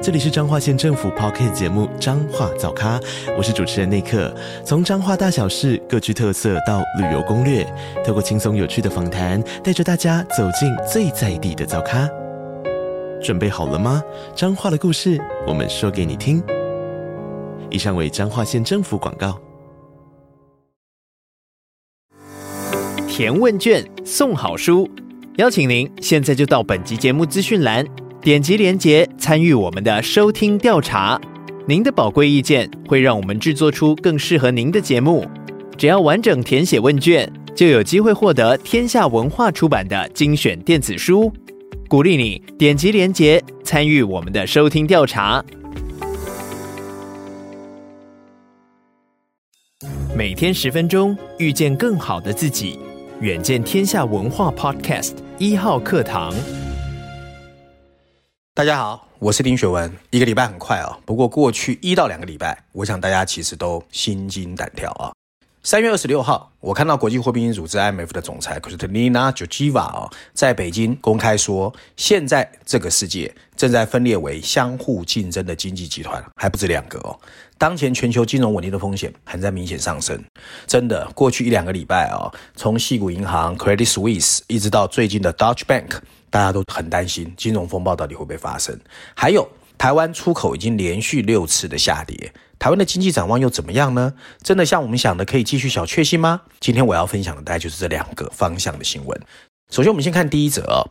这里是彰化县政府 Podcast 节目《彰化早咖》，我是主持人内克。从彰化大小事各具特色到旅游攻略，透过轻松有趣的访谈，带着大家走进最在地的早咖。准备好了吗？彰化的故事，我们说给你听。以上为彰化县政府广告。填问卷送好书，邀请您现在就到本集节目资讯栏。点击连结参与我们的收听调查，您的宝贵意见会让我们制作出更适合您的节目。只要完整填写问卷，就有机会获得天下文化出版的精选电子书。鼓励你点击连结参与我们的收听调查。每天十分钟，遇见更好的自己。远见天下文化 Podcast 一号课堂。大家好，我是丁学文。一个礼拜很快哦，不过过去一到两个礼拜，我想大家其实都心惊胆跳啊。三月二十六号，我看到国际货币基金组织 IMF 的总裁 Kristalina Georgieva 哦，在北京公开说，现在这个世界正在分裂为相互竞争的经济集团，还不止两个哦。当前全球金融稳定的风险还在明显上升。真的，过去一两个礼拜哦，从矽谷银行 Credit Suisse 一直到最近的 Deutsche Bank。大家都很担心金融风暴到底会不会发生？还有台湾出口已经连续六次的下跌，台湾的经济展望又怎么样呢？真的像我们想的可以继续小确幸吗？今天我要分享的大概就是这两个方向的新闻。首先，我们先看第一则哦，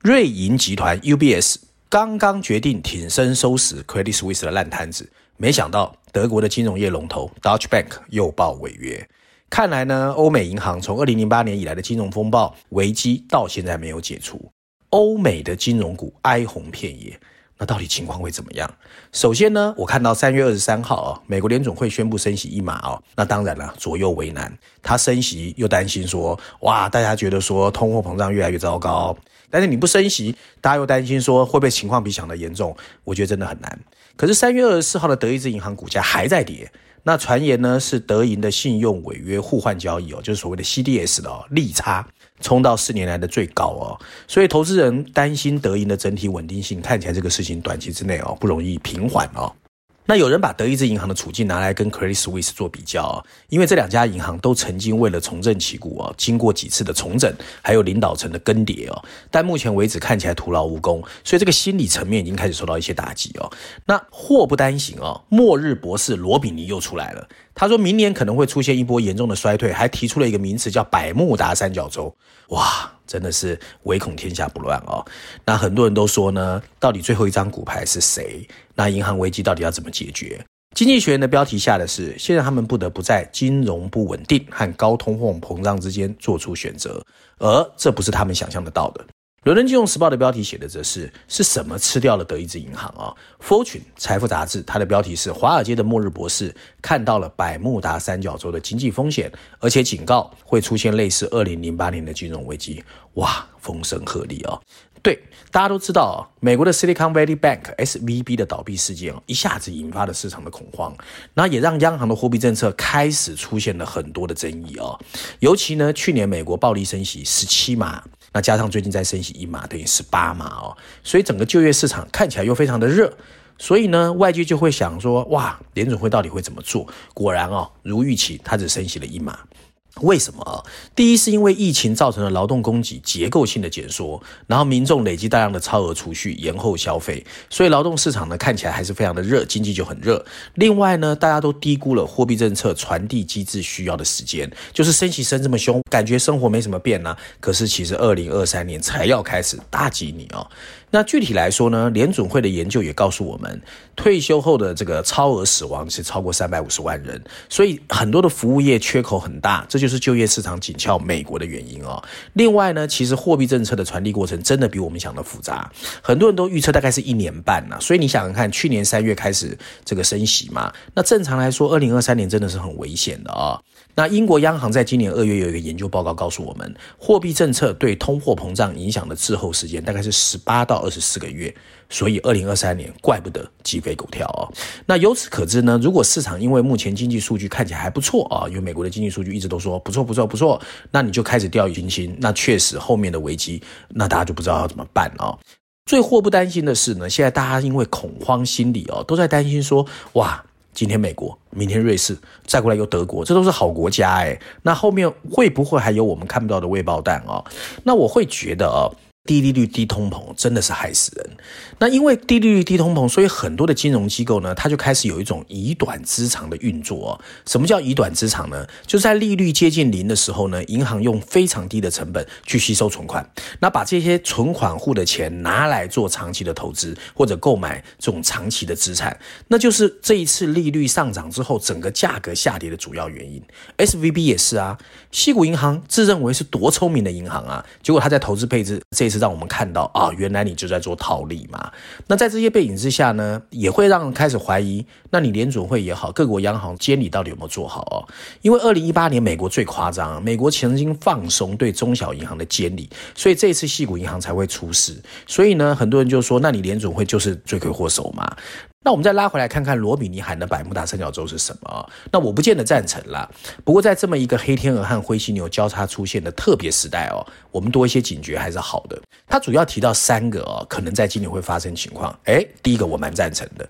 瑞银集团 UBS 刚刚决定挺身收拾 Credit Suisse 的烂摊子，没想到德国的金融业龙头 Dutch Bank 又爆违约。看来呢，欧美银行从二零零八年以来的金融风暴危机到现在没有解除。欧美的金融股哀鸿遍野，那到底情况会怎么样？首先呢，我看到三月二十三号啊，美国联总会宣布升息一码哦，那当然了，左右为难。他升息又担心说，哇，大家觉得说通货膨胀越来越糟糕，但是你不升息，大家又担心说会不会情况比想的严重？我觉得真的很难。可是三月二十四号的德意志银行股价还在跌。那传言呢是德银的信用违约互换交易哦，就是所谓的 CDS 的哦，利差冲到四年来的最高哦，所以投资人担心德银的整体稳定性，看起来这个事情短期之内哦不容易平缓哦。那有人把德意志银行的处境拿来跟 Credit Suisse 做比较，因为这两家银行都曾经为了重振旗鼓啊，经过几次的重整，还有领导层的更迭哦，但目前为止看起来徒劳无功，所以这个心理层面已经开始受到一些打击哦。那祸不单行哦，末日博士罗比尼又出来了，他说明年可能会出现一波严重的衰退，还提出了一个名词叫百慕达三角洲，哇！真的是唯恐天下不乱哦。那很多人都说呢，到底最后一张骨牌是谁？那银行危机到底要怎么解决？经济学人的标题下的是：现在他们不得不在金融不稳定和高通货膨胀之间做出选择，而这不是他们想象得到的。伦敦金融时报的标题写的则是：是什么吃掉了德意志银行啊？Fortune 财富杂志它的标题是：华尔街的末日博士看到了百慕达三角洲的经济风险，而且警告会出现类似二零零八年的金融危机。哇，风声鹤唳哦！对，大家都知道，美国的 Silicon Valley Bank SVB 的倒闭事件一下子引发了市场的恐慌，那也让央行的货币政策开始出现了很多的争议哦。尤其呢，去年美国暴力升息十七码。那加上最近在升息一码，等于十八码哦，所以整个就业市场看起来又非常的热，所以呢，外界就会想说，哇，联准会到底会怎么做？果然哦，如预期，它只升息了一码。为什么？第一是因为疫情造成了劳动供给结构性的减缩，然后民众累积大量的超额储蓄，延后消费，所以劳动市场呢看起来还是非常的热，经济就很热。另外呢，大家都低估了货币政策传递机制需要的时间，就是升息升这么凶，感觉生活没什么变呢、啊，可是其实二零二三年才要开始打击你哦。那具体来说呢，联准会的研究也告诉我们，退休后的这个超额死亡是超过三百五十万人，所以很多的服务业缺口很大，这就是就业市场紧俏美国的原因哦。另外呢，其实货币政策的传递过程真的比我们想的复杂，很多人都预测大概是一年半呢。所以你想想看，去年三月开始这个升息嘛，那正常来说，二零二三年真的是很危险的哦。那英国央行在今年二月有一个研究报告告诉我们，货币政策对通货膨胀影响的滞后时间大概是十八到二十四个月，所以二零二三年怪不得鸡飞狗跳哦。那由此可知呢，如果市场因为目前经济数据看起来还不错啊，因为美国的经济数据一直都说不错不错不错，那你就开始掉以轻心，那确实后面的危机，那大家就不知道要怎么办啊。最祸不单行的是呢，现在大家因为恐慌心理哦，都在担心说，哇。今天美国，明天瑞士，再过来又德国，这都是好国家诶。那后面会不会还有我们看不到的未爆弹啊？那我会觉得啊。低利率、低通膨真的是害死人。那因为低利率、低通膨，所以很多的金融机构呢，它就开始有一种以短资长的运作哦。什么叫以短资长呢？就是在利率接近零的时候呢，银行用非常低的成本去吸收存款，那把这些存款户的钱拿来做长期的投资或者购买这种长期的资产，那就是这一次利率上涨之后，整个价格下跌的主要原因。SVB 也是啊，西谷银行自认为是多聪明的银行啊，结果他在投资配置这。是让我们看到啊，原来你就在做套利嘛。那在这些背景之下呢，也会让人开始怀疑，那你联准会也好，各国央行监理到底有没有做好哦？因为二零一八年美国最夸张，美国曾经放松对中小银行的监理，所以这次矽谷银行才会出事。所以呢，很多人就说，那你联准会就是罪魁祸首嘛。那我们再拉回来看看罗比尼喊的百慕大三角洲是什么？那我不见得赞成啦。不过在这么一个黑天鹅和灰犀牛交叉出现的特别时代哦，我们多一些警觉还是好的。他主要提到三个哦，可能在今年会发生情况。诶，第一个我蛮赞成的，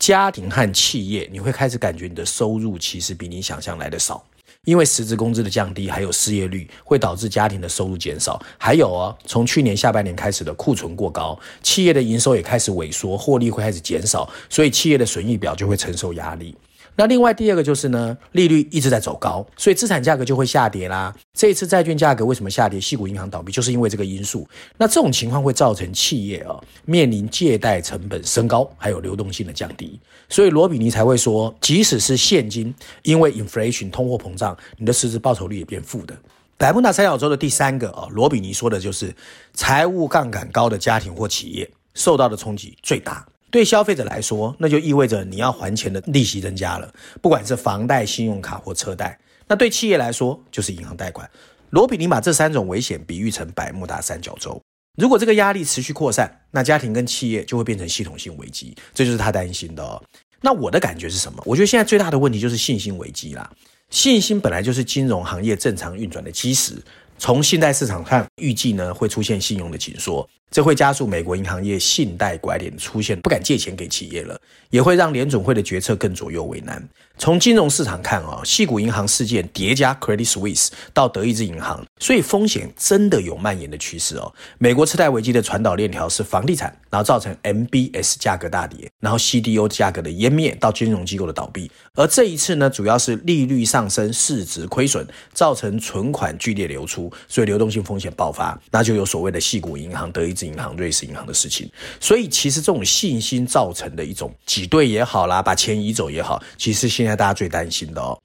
家庭和企业你会开始感觉你的收入其实比你想象来的少。因为实质工资的降低，还有失业率，会导致家庭的收入减少。还有哦，从去年下半年开始的库存过高，企业的营收也开始萎缩，获利会开始减少，所以企业的损益表就会承受压力。那另外第二个就是呢，利率一直在走高，所以资产价格就会下跌啦。这一次债券价格为什么下跌？矽谷银行倒闭就是因为这个因素。那这种情况会造成企业啊面临借贷成本升高，还有流动性的降低。所以罗比尼才会说，即使是现金，因为 inflation 通货膨胀，你的实质报酬率也变负的。百慕大三角洲的第三个啊，罗比尼说的就是财务杠杆高的家庭或企业受到的冲击最大。对消费者来说，那就意味着你要还钱的利息增加了，不管是房贷、信用卡或车贷。那对企业来说，就是银行贷款。罗比尼把这三种危险比喻成百慕大三角洲。如果这个压力持续扩散，那家庭跟企业就会变成系统性危机，这就是他担心的哦。那我的感觉是什么？我觉得现在最大的问题就是信心危机啦。信心本来就是金融行业正常运转的基石。从信贷市场看，预计呢会出现信用的紧缩。这会加速美国银行业信贷拐点出现，不敢借钱给企业了，也会让联总会的决策更左右为难。从金融市场看啊，矽谷银行事件叠加 Credit Suisse 到德意志银行，所以风险真的有蔓延的趋势哦。美国次贷危机的传导链条是房地产，然后造成 MBS 价格大跌，然后 CDO 价格的湮灭到金融机构的倒闭。而这一次呢，主要是利率上升，市值亏损，造成存款剧烈流出，所以流动性风险爆发，那就有所谓的矽谷银行、德意银行、瑞士银行的事情，所以其实这种信心造成的一种挤兑也好啦，把钱移走也好，其实现在大家最担心的哦。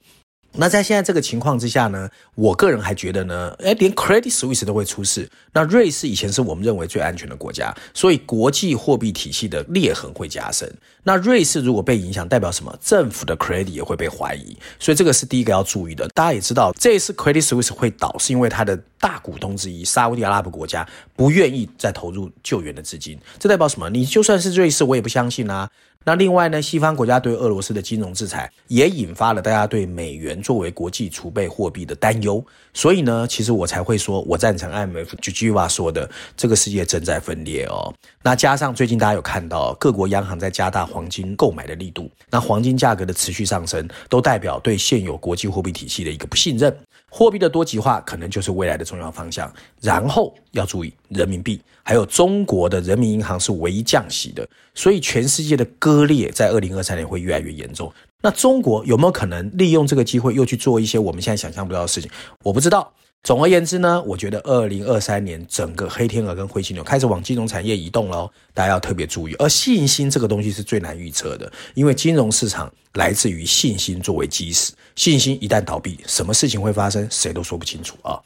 那在现在这个情况之下呢，我个人还觉得呢，诶，连 Credit Suisse 都会出事。那瑞士以前是我们认为最安全的国家，所以国际货币体系的裂痕会加深。那瑞士如果被影响，代表什么？政府的 credit 也会被怀疑。所以这个是第一个要注意的。大家也知道，这一次 Credit Suisse 会倒，是因为它的大股东之一沙乌地阿拉伯国家不愿意再投入救援的资金。这代表什么？你就算是瑞士，我也不相信啊。那另外呢，西方国家对俄罗斯的金融制裁也引发了大家对美元作为国际储备货币的担忧，所以呢，其实我才会说我赞成 IMF Georgieva 说的，这个世界正在分裂哦。那加上最近大家有看到各国央行在加大黄金购买的力度，那黄金价格的持续上升，都代表对现有国际货币体系的一个不信任。货币的多极化可能就是未来的重要方向。然后要注意人民币，还有中国的人民银行是唯一降息的，所以全世界的割裂在二零二三年会越来越严重。那中国有没有可能利用这个机会又去做一些我们现在想象不到的事情？我不知道。总而言之呢，我觉得二零二三年整个黑天鹅跟灰犀牛开始往金融产业移动喽，大家要特别注意。而信心这个东西是最难预测的，因为金融市场来自于信心作为基石，信心一旦倒闭，什么事情会发生，谁都说不清楚啊。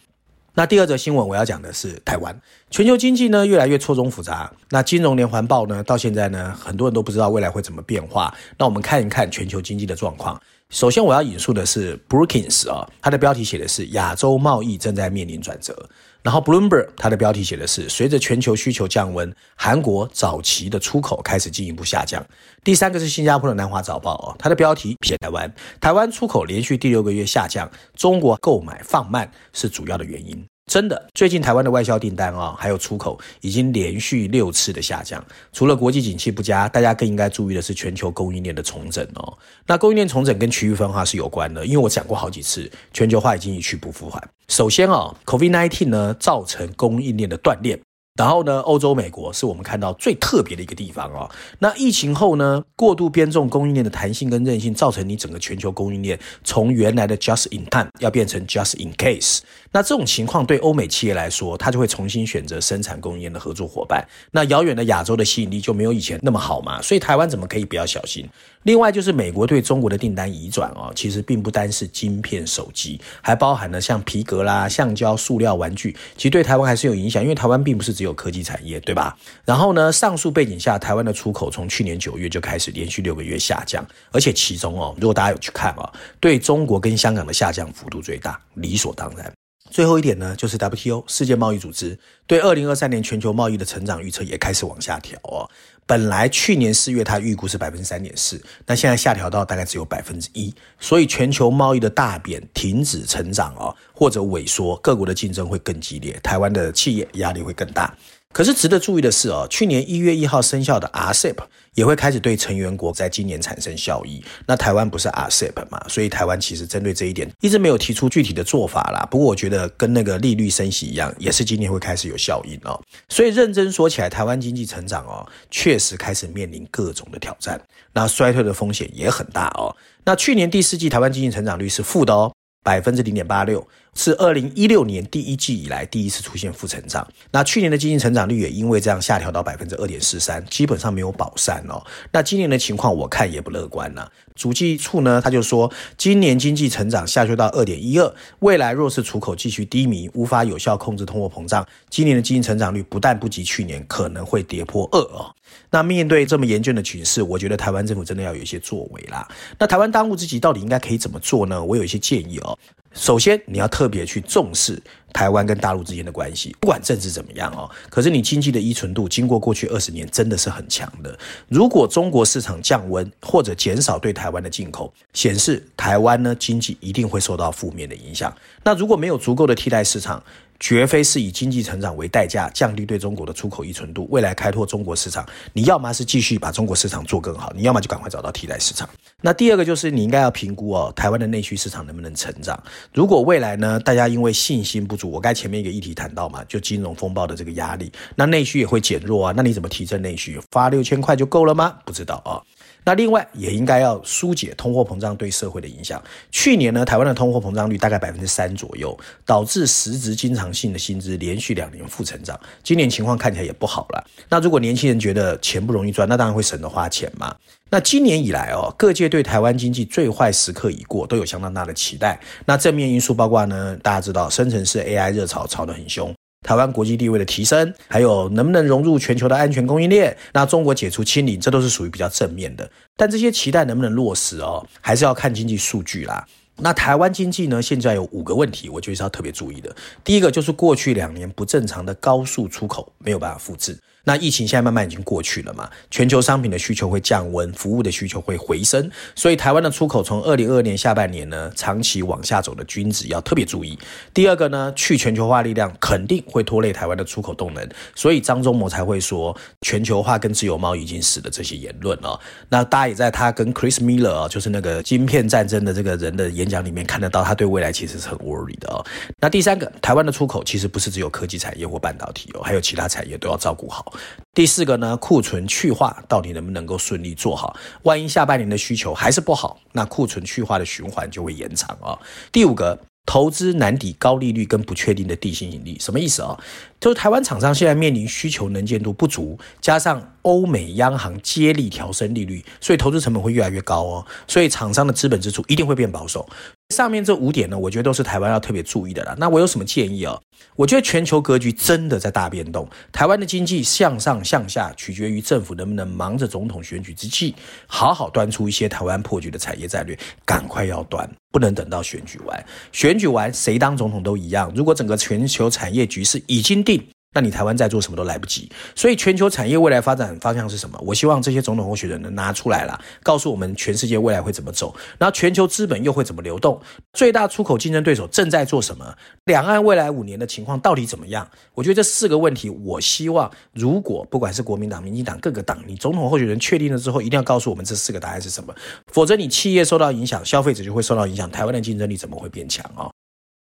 那第二则新闻我要讲的是台湾，全球经济呢越来越错综复杂，那金融连环爆呢到现在呢很多人都不知道未来会怎么变化。那我们看一看全球经济的状况。首先我要引述的是 Brookings 啊，它的标题写的是亚洲贸易正在面临转折。然后 Bloomberg 它的标题写的是随着全球需求降温，韩国早期的出口开始进一步下降。第三个是新加坡的南华早报哦，它的标题写台湾，台湾出口连续第六个月下降，中国购买放慢是主要的原因。真的，最近台湾的外销订单啊，还有出口已经连续六次的下降。除了国际景气不佳，大家更应该注意的是全球供应链的重整哦。那供应链重整跟区域分化是有关的，因为我讲过好几次，全球化已经一去不复返。首先啊，COVID-19 呢造成供应链的断裂。然后呢，欧洲、美国是我们看到最特别的一个地方哦。那疫情后呢，过度编重供应链的弹性跟韧性，造成你整个全球供应链从原来的 just in time 要变成 just in case。那这种情况对欧美企业来说，它就会重新选择生产供应链的合作伙伴。那遥远的亚洲的吸引力就没有以前那么好嘛。所以台湾怎么可以不要小心？另外就是美国对中国的订单移转哦，其实并不单是晶片、手机，还包含了像皮革啦、橡胶、塑料、玩具，其实对台湾还是有影响，因为台湾并不是只有科技产业，对吧？然后呢，上述背景下，台湾的出口从去年九月就开始连续六个月下降，而且其中哦，如果大家有去看哦，对中国跟香港的下降幅度最大，理所当然。最后一点呢，就是 WTO 世界贸易组织对二零二三年全球贸易的成长预测也开始往下调啊。本来去年四月它预估是百分之三点四，那现在下调到大概只有百分之一，所以全球贸易的大贬、停止成长哦，或者萎缩，各国的竞争会更激烈，台湾的企业压力会更大。可是值得注意的是哦，去年一月一号生效的 RCEP 也会开始对成员国在今年产生效益。那台湾不是 RCEP 嘛，所以台湾其实针对这一点一直没有提出具体的做法啦。不过我觉得跟那个利率升息一样，也是今年会开始有效应哦。所以认真说起来，台湾经济成长哦，确实开始面临各种的挑战，那衰退的风险也很大哦。那去年第四季台湾经济成长率是负的哦。百分之零点八六是二零一六年第一季以来第一次出现负成长。那去年的经济成长率也因为这样下调到百分之二点四三，基本上没有保三哦。那今年的情况我看也不乐观了。主计处呢，他就说今年经济成长下修到二点一二，未来若是出口继续低迷，无法有效控制通货膨胀，今年的经济成长率不但不及去年，可能会跌破二哦。那面对这么严峻的局势，我觉得台湾政府真的要有一些作为啦。那台湾当务之急到底应该可以怎么做呢？我有一些建议哦。首先，你要特别去重视台湾跟大陆之间的关系，不管政治怎么样哦。可是你经济的依存度，经过过去二十年真的是很强的。如果中国市场降温或者减少对台湾的进口，显示台湾呢经济一定会受到负面的影响。那如果没有足够的替代市场，绝非是以经济成长为代价降低对中国的出口依存度，未来开拓中国市场，你要么是继续把中国市场做更好，你要么就赶快找到替代市场。那第二个就是你应该要评估哦，台湾的内需市场能不能成长？如果未来呢，大家因为信心不足，我刚才前面一个议题谈到嘛，就金融风暴的这个压力，那内需也会减弱啊，那你怎么提振内需？发六千块就够了吗？不知道啊。那另外也应该要疏解通货膨胀对社会的影响。去年呢，台湾的通货膨胀率大概百分之三左右，导致实质经常性的薪资连续两年负成长。今年情况看起来也不好了。那如果年轻人觉得钱不容易赚，那当然会省得花钱嘛。那今年以来哦，各界对台湾经济最坏时刻已过，都有相当大的期待。那正面因素包括呢，大家知道生成式 AI 热潮炒得很凶。台湾国际地位的提升，还有能不能融入全球的安全供应链，那中国解除清零，这都是属于比较正面的。但这些期待能不能落实哦，还是要看经济数据啦。那台湾经济呢，现在有五个问题，我觉得是要特别注意的。第一个就是过去两年不正常的高速出口没有办法复制。那疫情现在慢慢已经过去了嘛，全球商品的需求会降温，服务的需求会回升，所以台湾的出口从二零二二年下半年呢，长期往下走的均值要特别注意。第二个呢，去全球化力量肯定会拖累台湾的出口动能，所以张忠谋才会说全球化跟自由贸易已经死了这些言论哦。那大家也在他跟 Chris Miller 哦，就是那个晶片战争的这个人的演讲里面看得到，他对未来其实是很 worried 的哦。那第三个，台湾的出口其实不是只有科技产业或半导体哦，还有其他产业都要照顾好。第四个呢，库存去化到底能不能够顺利做好？万一下半年的需求还是不好，那库存去化的循环就会延长啊。第五个。投资难抵高利率跟不确定的地心引力，什么意思啊？就是台湾厂商现在面临需求能见度不足，加上欧美央行接力调升利率，所以投资成本会越来越高哦。所以厂商的资本支出一定会变保守。上面这五点呢，我觉得都是台湾要特别注意的啦。那我有什么建议哦？我觉得全球格局真的在大变动，台湾的经济向上向下取决于政府能不能忙着总统选举之际，好好端出一些台湾破局的产业战略，赶快要端，不能等到选举完。选举完谁当总统都一样。如果整个全球产业局势已经定，那你台湾再做什么都来不及，所以全球产业未来发展方向是什么？我希望这些总统候选人能拿出来了，告诉我们全世界未来会怎么走，然后全球资本又会怎么流动，最大出口竞争对手正在做什么，两岸未来五年的情况到底怎么样？我觉得这四个问题，我希望如果不管是国民党、民进党各个党，你总统候选人确定了之后，一定要告诉我们这四个答案是什么，否则你企业受到影响，消费者就会受到影响，台湾的竞争力怎么会变强啊？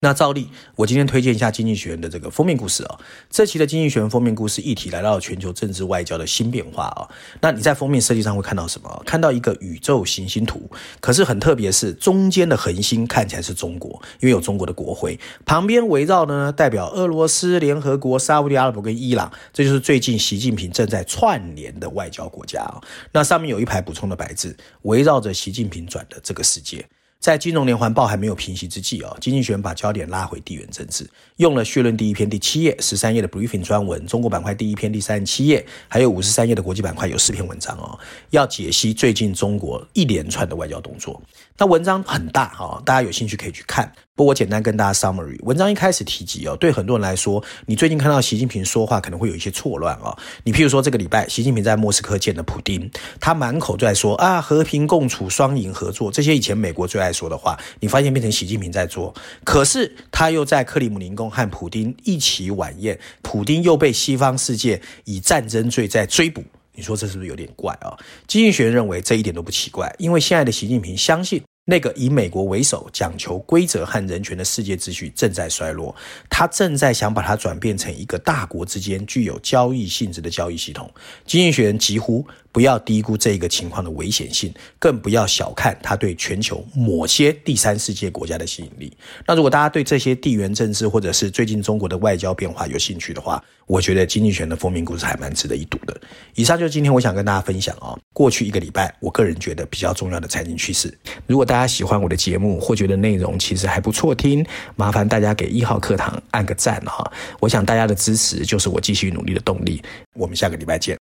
那照例，我今天推荐一下《经济学人》的这个封面故事哦。这期的《经济学人》封面故事议题来到了全球政治外交的新变化哦。那你在封面设计上会看到什么？看到一个宇宙行星图，可是很特别是中间的恒星看起来是中国，因为有中国的国徽，旁边围绕的呢代表俄罗斯、联合国、沙乌地阿拉伯跟伊朗，这就是最近习近平正在串联的外交国家哦。那上面有一排补充的白字，围绕着习近平转的这个世界。在金融连环报还没有平息之际啊，经济学人把焦点拉回地缘政治，用了绪论第一篇第七页十三页的 briefing 专文，中国板块第一篇第三十七页，还有五十三页的国际板块有四篇文章哦，要解析最近中国一连串的外交动作。那文章很大哈，大家有兴趣可以去看。不过我简单跟大家 summary，文章一开始提及哦，对很多人来说，你最近看到习近平说话可能会有一些错乱哦。你譬如说这个礼拜，习近平在莫斯科见了普丁，他满口在说啊和平共处、双赢合作这些以前美国最爱说的话，你发现变成习近平在做。可是他又在克里姆林宫和普丁一起晚宴，普丁又被西方世界以战争罪在追捕。你说这是不是有点怪啊？经济学认为这一点都不奇怪，因为现在的习近平相信。那个以美国为首、讲求规则和人权的世界秩序正在衰落，他正在想把它转变成一个大国之间具有交易性质的交易系统。经济学人疾呼。不要低估这个情况的危险性，更不要小看它对全球某些第三世界国家的吸引力。那如果大家对这些地缘政治或者是最近中国的外交变化有兴趣的话，我觉得《经济学人》的封面故事还蛮值得一读的。以上就是今天我想跟大家分享啊，过去一个礼拜我个人觉得比较重要的财经趋势。如果大家大家喜欢我的节目或觉得内容其实还不错听，麻烦大家给一号课堂按个赞哈。我想大家的支持就是我继续努力的动力。我们下个礼拜见。